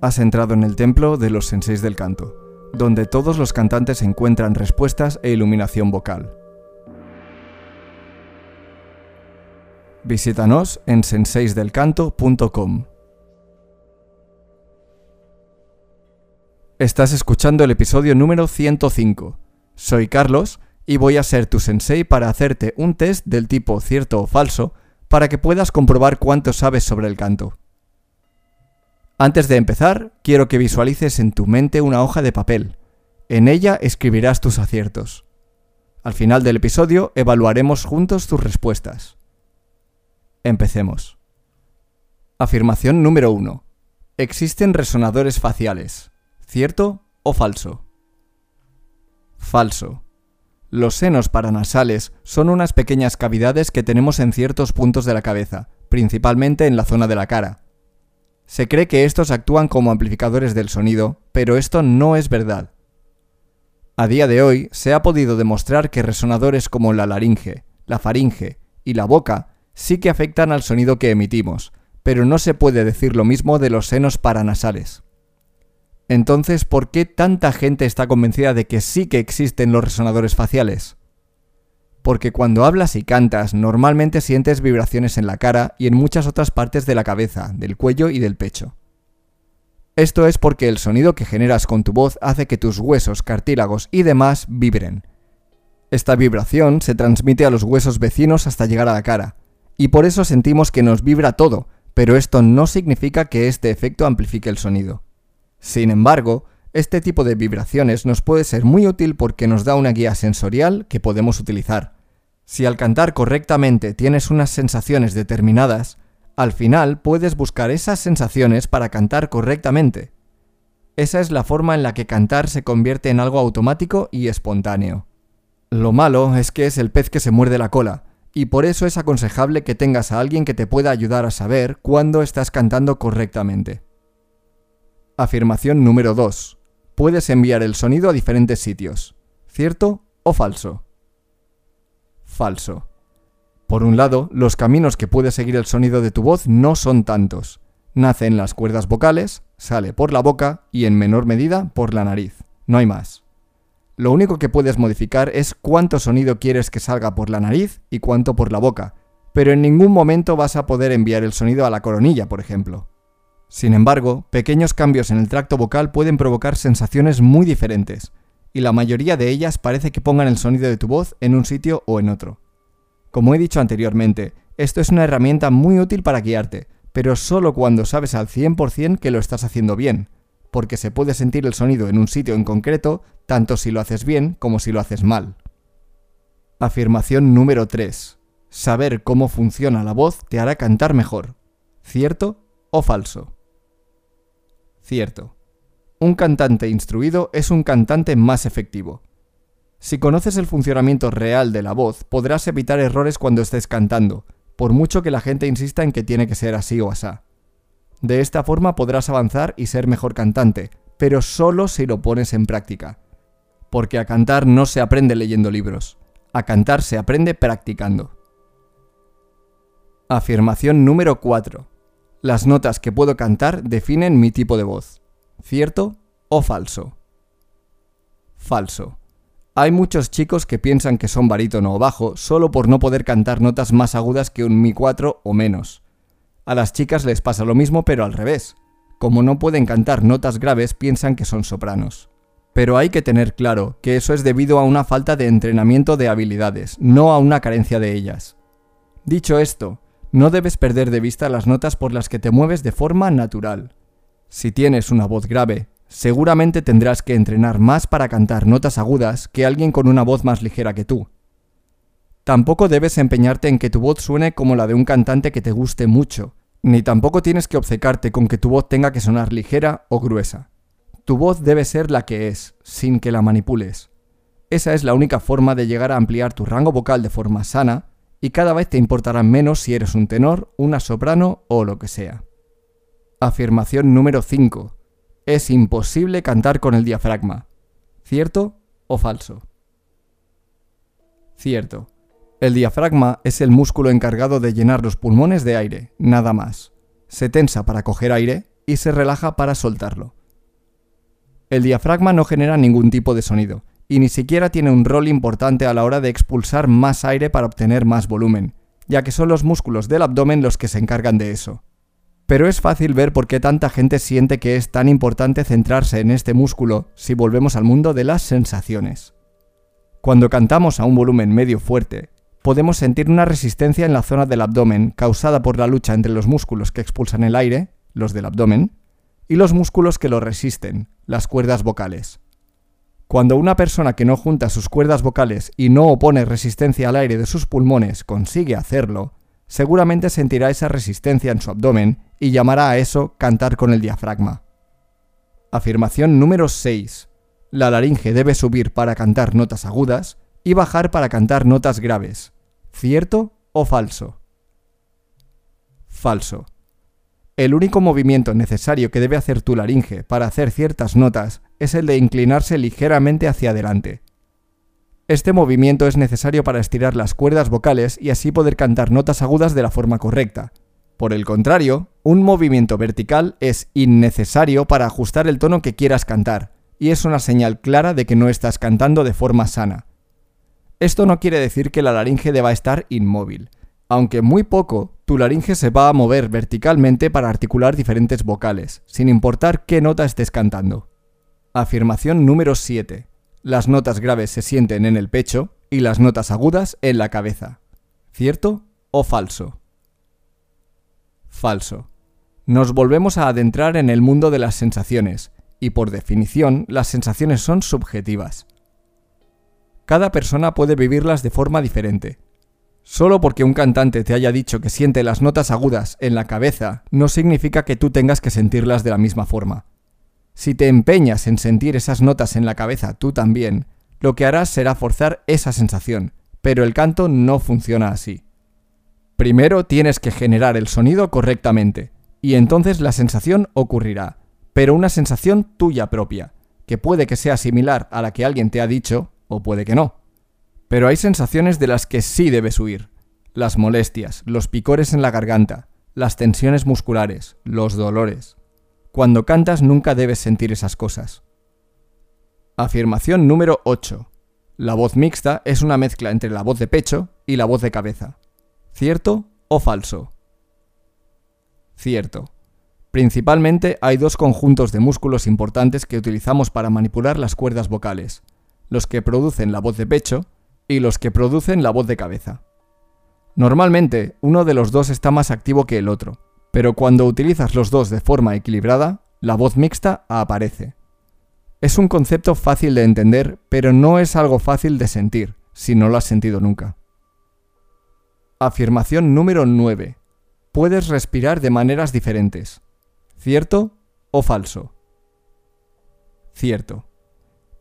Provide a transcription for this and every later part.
Has entrado en el templo de los senseis del canto, donde todos los cantantes encuentran respuestas e iluminación vocal. Visítanos en senseisdelcanto.com. Estás escuchando el episodio número 105. Soy Carlos y voy a ser tu sensei para hacerte un test del tipo cierto o falso para que puedas comprobar cuánto sabes sobre el canto. Antes de empezar, quiero que visualices en tu mente una hoja de papel. En ella escribirás tus aciertos. Al final del episodio evaluaremos juntos tus respuestas. Empecemos. Afirmación número 1. Existen resonadores faciales. ¿Cierto o falso? Falso. Los senos paranasales son unas pequeñas cavidades que tenemos en ciertos puntos de la cabeza, principalmente en la zona de la cara. Se cree que estos actúan como amplificadores del sonido, pero esto no es verdad. A día de hoy se ha podido demostrar que resonadores como la laringe, la faringe y la boca sí que afectan al sonido que emitimos, pero no se puede decir lo mismo de los senos paranasales. Entonces, ¿por qué tanta gente está convencida de que sí que existen los resonadores faciales? Porque cuando hablas y cantas normalmente sientes vibraciones en la cara y en muchas otras partes de la cabeza, del cuello y del pecho. Esto es porque el sonido que generas con tu voz hace que tus huesos, cartílagos y demás vibren. Esta vibración se transmite a los huesos vecinos hasta llegar a la cara, y por eso sentimos que nos vibra todo, pero esto no significa que este efecto amplifique el sonido. Sin embargo, este tipo de vibraciones nos puede ser muy útil porque nos da una guía sensorial que podemos utilizar. Si al cantar correctamente tienes unas sensaciones determinadas, al final puedes buscar esas sensaciones para cantar correctamente. Esa es la forma en la que cantar se convierte en algo automático y espontáneo. Lo malo es que es el pez que se muerde la cola, y por eso es aconsejable que tengas a alguien que te pueda ayudar a saber cuándo estás cantando correctamente. Afirmación número 2. Puedes enviar el sonido a diferentes sitios. ¿Cierto o falso? Falso. Por un lado, los caminos que puede seguir el sonido de tu voz no son tantos. Nace en las cuerdas vocales, sale por la boca y en menor medida por la nariz. No hay más. Lo único que puedes modificar es cuánto sonido quieres que salga por la nariz y cuánto por la boca, pero en ningún momento vas a poder enviar el sonido a la coronilla, por ejemplo. Sin embargo, pequeños cambios en el tracto vocal pueden provocar sensaciones muy diferentes, y la mayoría de ellas parece que pongan el sonido de tu voz en un sitio o en otro. Como he dicho anteriormente, esto es una herramienta muy útil para guiarte, pero solo cuando sabes al 100% que lo estás haciendo bien, porque se puede sentir el sonido en un sitio en concreto, tanto si lo haces bien como si lo haces mal. Afirmación número 3. Saber cómo funciona la voz te hará cantar mejor. ¿Cierto o falso? Cierto. Un cantante instruido es un cantante más efectivo. Si conoces el funcionamiento real de la voz, podrás evitar errores cuando estés cantando, por mucho que la gente insista en que tiene que ser así o asá. De esta forma podrás avanzar y ser mejor cantante, pero solo si lo pones en práctica. Porque a cantar no se aprende leyendo libros, a cantar se aprende practicando. Afirmación número 4. Las notas que puedo cantar definen mi tipo de voz. ¿Cierto o falso? Falso. Hay muchos chicos que piensan que son barítono o bajo solo por no poder cantar notas más agudas que un Mi 4 o menos. A las chicas les pasa lo mismo pero al revés. Como no pueden cantar notas graves piensan que son sopranos. Pero hay que tener claro que eso es debido a una falta de entrenamiento de habilidades, no a una carencia de ellas. Dicho esto, no debes perder de vista las notas por las que te mueves de forma natural. Si tienes una voz grave, seguramente tendrás que entrenar más para cantar notas agudas que alguien con una voz más ligera que tú. Tampoco debes empeñarte en que tu voz suene como la de un cantante que te guste mucho, ni tampoco tienes que obcecarte con que tu voz tenga que sonar ligera o gruesa. Tu voz debe ser la que es, sin que la manipules. Esa es la única forma de llegar a ampliar tu rango vocal de forma sana, y cada vez te importará menos si eres un tenor, una soprano o lo que sea. Afirmación número 5. Es imposible cantar con el diafragma. ¿Cierto o falso? Cierto. El diafragma es el músculo encargado de llenar los pulmones de aire, nada más. Se tensa para coger aire, y se relaja para soltarlo. El diafragma no genera ningún tipo de sonido, y ni siquiera tiene un rol importante a la hora de expulsar más aire para obtener más volumen, ya que son los músculos del abdomen los que se encargan de eso. Pero es fácil ver por qué tanta gente siente que es tan importante centrarse en este músculo si volvemos al mundo de las sensaciones. Cuando cantamos a un volumen medio fuerte, podemos sentir una resistencia en la zona del abdomen causada por la lucha entre los músculos que expulsan el aire, los del abdomen, y los músculos que lo resisten, las cuerdas vocales. Cuando una persona que no junta sus cuerdas vocales y no opone resistencia al aire de sus pulmones consigue hacerlo, seguramente sentirá esa resistencia en su abdomen y llamará a eso cantar con el diafragma. Afirmación número 6. La laringe debe subir para cantar notas agudas y bajar para cantar notas graves. ¿Cierto o falso? Falso. El único movimiento necesario que debe hacer tu laringe para hacer ciertas notas es el de inclinarse ligeramente hacia adelante. Este movimiento es necesario para estirar las cuerdas vocales y así poder cantar notas agudas de la forma correcta. Por el contrario, un movimiento vertical es innecesario para ajustar el tono que quieras cantar, y es una señal clara de que no estás cantando de forma sana. Esto no quiere decir que la laringe deba estar inmóvil, aunque muy poco, tu laringe se va a mover verticalmente para articular diferentes vocales, sin importar qué nota estés cantando. Afirmación número 7. Las notas graves se sienten en el pecho y las notas agudas en la cabeza. ¿Cierto o falso? Falso. Nos volvemos a adentrar en el mundo de las sensaciones, y por definición las sensaciones son subjetivas. Cada persona puede vivirlas de forma diferente, Solo porque un cantante te haya dicho que siente las notas agudas en la cabeza, no significa que tú tengas que sentirlas de la misma forma. Si te empeñas en sentir esas notas en la cabeza tú también, lo que harás será forzar esa sensación, pero el canto no funciona así. Primero tienes que generar el sonido correctamente, y entonces la sensación ocurrirá, pero una sensación tuya propia, que puede que sea similar a la que alguien te ha dicho, o puede que no. Pero hay sensaciones de las que sí debes huir. Las molestias, los picores en la garganta, las tensiones musculares, los dolores. Cuando cantas nunca debes sentir esas cosas. Afirmación número 8. La voz mixta es una mezcla entre la voz de pecho y la voz de cabeza. ¿Cierto o falso? Cierto. Principalmente hay dos conjuntos de músculos importantes que utilizamos para manipular las cuerdas vocales, los que producen la voz de pecho y los que producen la voz de cabeza. Normalmente, uno de los dos está más activo que el otro, pero cuando utilizas los dos de forma equilibrada, la voz mixta aparece. Es un concepto fácil de entender, pero no es algo fácil de sentir, si no lo has sentido nunca. Afirmación número 9. Puedes respirar de maneras diferentes. ¿Cierto o falso? Cierto.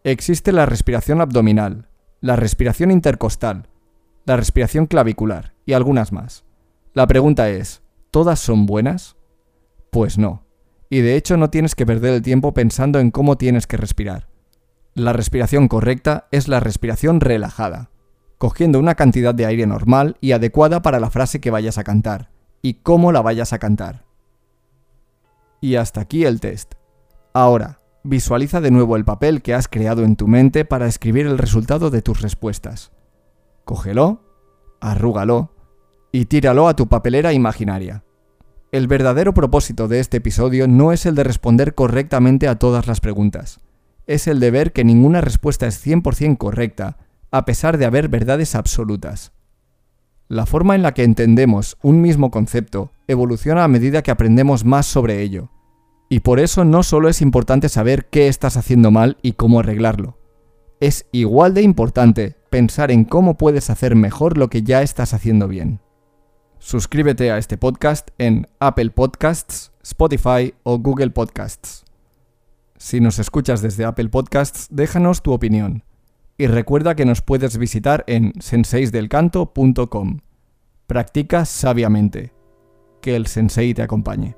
Existe la respiración abdominal, la respiración intercostal, la respiración clavicular y algunas más. La pregunta es, ¿todas son buenas? Pues no. Y de hecho no tienes que perder el tiempo pensando en cómo tienes que respirar. La respiración correcta es la respiración relajada, cogiendo una cantidad de aire normal y adecuada para la frase que vayas a cantar, y cómo la vayas a cantar. Y hasta aquí el test. Ahora, Visualiza de nuevo el papel que has creado en tu mente para escribir el resultado de tus respuestas. Cógelo, arrúgalo y tíralo a tu papelera imaginaria. El verdadero propósito de este episodio no es el de responder correctamente a todas las preguntas, es el de ver que ninguna respuesta es 100% correcta, a pesar de haber verdades absolutas. La forma en la que entendemos un mismo concepto evoluciona a medida que aprendemos más sobre ello y por eso no solo es importante saber qué estás haciendo mal y cómo arreglarlo. Es igual de importante pensar en cómo puedes hacer mejor lo que ya estás haciendo bien. Suscríbete a este podcast en Apple Podcasts, Spotify o Google Podcasts. Si nos escuchas desde Apple Podcasts, déjanos tu opinión. Y recuerda que nos puedes visitar en senseisdelcanto.com. Practica sabiamente. Que el sensei te acompañe.